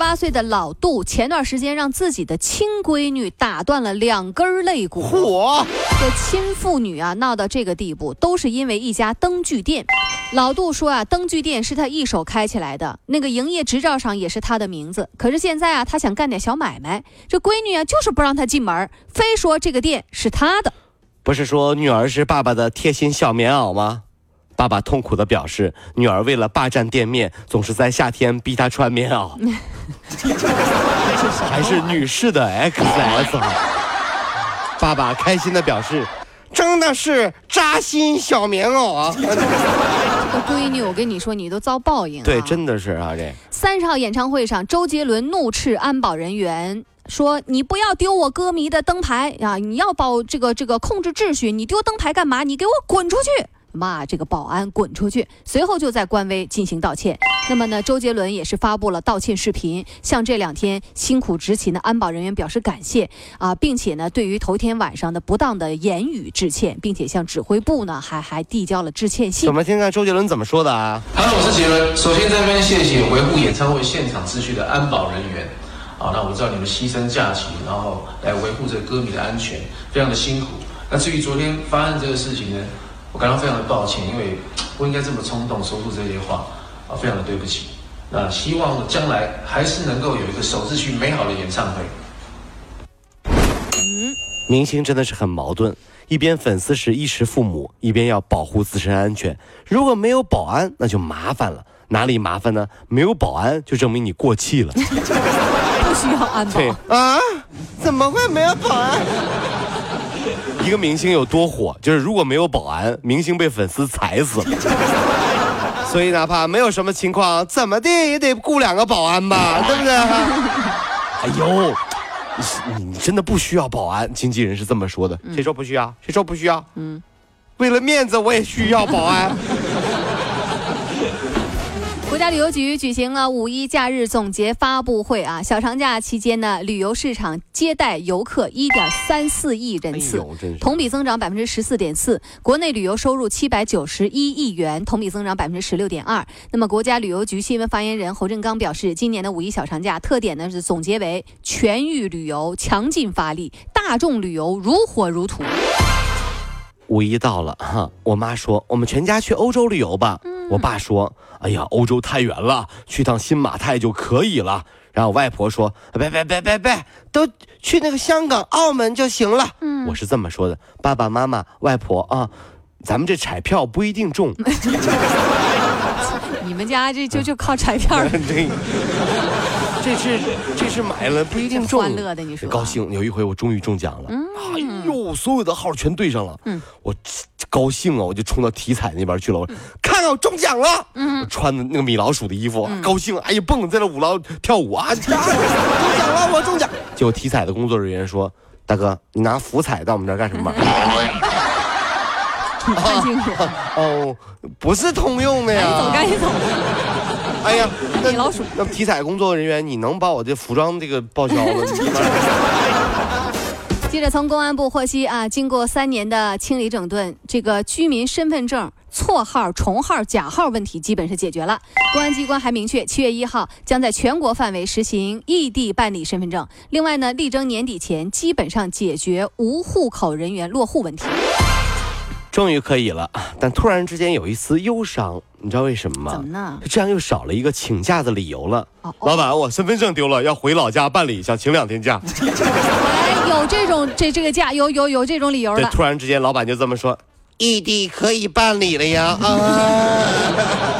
八岁的老杜前段时间让自己的亲闺女打断了两根肋骨。嚯！这亲父女啊闹到这个地步，都是因为一家灯具店。老杜说啊，灯具店是他一手开起来的，那个营业执照上也是他的名字。可是现在啊，他想干点小买卖，这闺女啊就是不让他进门，非说这个店是他的。不是说女儿是爸爸的贴心小棉袄吗？爸爸痛苦地表示，女儿为了霸占店面，总是在夏天逼她穿棉袄，还是女士的 XS。爸爸开心地表示，真的是扎心小棉袄啊！这个闺女，我跟你说，你都遭报应、啊。对，真的是啊，这三十号演唱会上，周杰伦怒斥安保人员说：“你不要丢我歌迷的灯牌啊！你要保这个这个控制秩序，你丢灯牌干嘛？你给我滚出去！”骂这个保安滚出去。随后就在官微进行道歉。那么呢，周杰伦也是发布了道歉视频，向这两天辛苦执勤的安保人员表示感谢啊，并且呢，对于头天晚上的不当的言语致歉，并且向指挥部呢还还递交了致歉信我。们听看周杰伦怎么说的啊？Hello，我是杰伦。首先在这边谢谢维护演唱会现场秩序的安保人员。啊，那我知道你们牺牲假期，然后来维护这歌迷的安全，非常的辛苦。那至于昨天发生这个事情呢，我感到非常的抱歉，因为不应该这么冲动说出这些话，啊，非常的对不起。那希望将来还是能够有一个守秩序美好的演唱会。明星真的是很矛盾，一边粉丝是衣食父母，一边要保护自身安全。如果没有保安，那就麻烦了。哪里麻烦呢？没有保安，就证明你过气了。不需要安保对。啊，怎么会没有保安？一个明星有多火，就是如果没有保安，明星被粉丝踩死了。所以哪怕没有什么情况，怎么的也得雇两个保安吧，对不对？哎呦，你你真的不需要保安，经纪人是这么说的。谁说不需要？谁说不需要？嗯，为了面子我也需要保安。国家旅游局举行了五一假日总结发布会啊，小长假期间呢，旅游市场接待游客一点三四亿人次，同比增长百分之十四点四，国内旅游收入七百九十一亿元，同比增长百分之十六点二。那么，国家旅游局新闻发言人侯振刚表示，今年的五一小长假特点呢是总结为全域旅游强劲发力，大众旅游如火如荼。五一到了哈，我妈说我们全家去欧洲旅游吧。我爸说，哎呀，欧洲太远了，去趟新马泰就可以了。然后我外婆说，别别别别别，都去那个香港、澳门就行了。我是这么说的，爸爸妈妈、外婆啊，咱们这彩票不一定中。你们家这就就靠彩票 儿这这是这是买了不一定中，欢乐的你说高兴。有一回我终于中奖了，哎呦，所有的号全对上了，嗯我高兴啊，我就冲到体彩那边去了，我说看看我中奖了，我穿的那个米老鼠的衣服，高兴，哎呀蹦在那舞廊跳舞啊，啊 中奖了，我中奖。结果体彩的工作人员说。大哥，你拿福彩到我们这儿干什么？玩看清楚，哦，不是通用的呀。赶紧走，赶紧走。哎呀，那米老鼠那体彩工作人员，你能把我这服装这个报销吗？记者 从公安部获悉啊，经过三年的清理整顿，这个居民身份证错号、重号、假号问题基本是解决了。公安机关还明确，七月一号将在全国范围实行异地办理身份证。另外呢，力争年底前基本上解决无户口人员落户问题。终于可以了，但突然之间有一丝忧伤，你知道为什么吗？怎么呢？这样又少了一个请假的理由了。哦老板，我身份证丢了，要回老家办理，想请两天假。哎，有这种这这个假，有有有这种理由对，的。突然之间老板就这么说：“异地可以办理了呀。”啊，就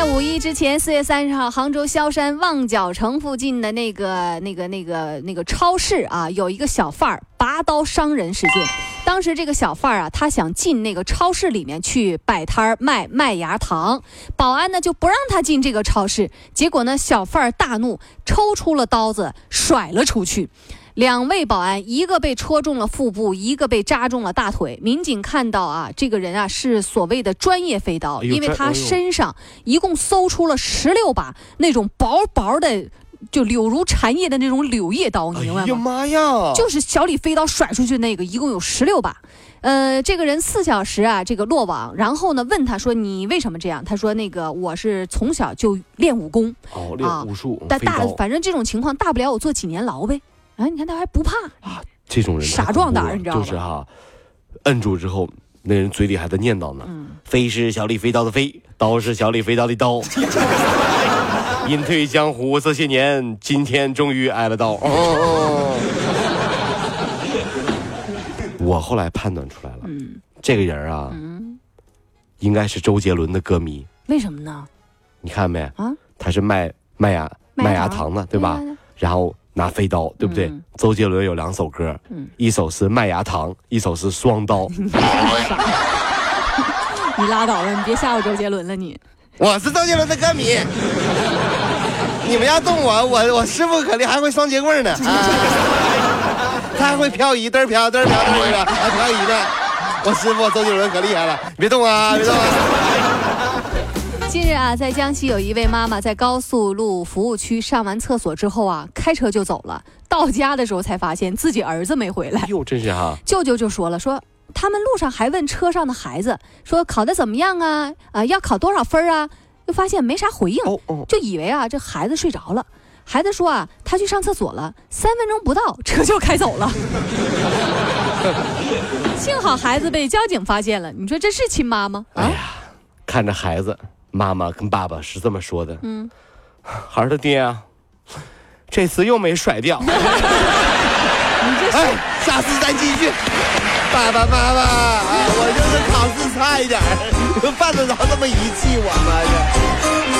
在五一之前，四月三十号，杭州萧山旺角城附近的那个、那个、那个、那个超市啊，有一个小贩儿拔刀伤人事件。当时这个小贩儿啊，他想进那个超市里面去摆摊儿卖麦芽糖，保安呢就不让他进这个超市。结果呢，小贩儿大怒，抽出了刀子甩了出去。两位保安，一个被戳中了腹部，一个被扎中了大腿。民警看到啊，这个人啊是所谓的专业飞刀，因为他身上一共搜出了十六把那种薄薄的，就柳如蝉叶的那种柳叶刀，你明白吗？妈呀！就是小李飞刀甩出去那个，一共有十六把。呃，这个人四小时啊，这个落网。然后呢，问他说：“你为什么这样？”他说：“那个我是从小就练武功，哦，啊练武术，但大反正这种情况大不了我坐几年牢呗。”啊，你看他还不怕啊，这种人太傻壮胆你知道吗就是哈，摁住之后，那人嘴里还在念叨呢。嗯飞是小李飞刀的飞，刀是小李飞刀的刀。隐退江湖这些年，今天终于挨了刀。哦，我后来判断出来了，嗯这个人啊，嗯，应该是周杰伦的歌迷。为什么呢？你看没？啊，他是卖麦芽麦芽糖的，对吧？呀然后拿飞刀，对不对？嗯周杰伦有两首歌，嗯一首是麦芽糖，一首是双刀。你拉倒吧，你别吓唬周杰伦了你。我是周杰伦的歌迷，你们要动我，我我师傅可厉害，还会双节棍呢，啊，他还会漂移，嘚儿漂嘚儿漂嘚儿漂，还漂移呢。我师傅周杰伦可厉害了，别动啊，别动啊！啊，在江西有一位妈妈在高速路服务区上完厕所之后啊，开车就走了。到家的时候才发现自己儿子没回来哎，呦，真是哈，舅舅就说了，说他们路上还问车上的孩子说考得怎么样啊？啊，要考多少分啊？又发现没啥回应，哦哦，就以为啊这孩子睡着了。孩子说啊，他去上厕所了，三分钟不到，车就开走了。幸好孩子被交警发现了，你说这是亲妈吗？啊，哎呀，看着孩子，妈妈跟爸爸是这么说的，嗯，孩儿的爹啊，这次又没甩掉，你这哎，下次再继续。爸爸妈妈啊，我就是考试差一点儿，犯得着这么遗弃我吗？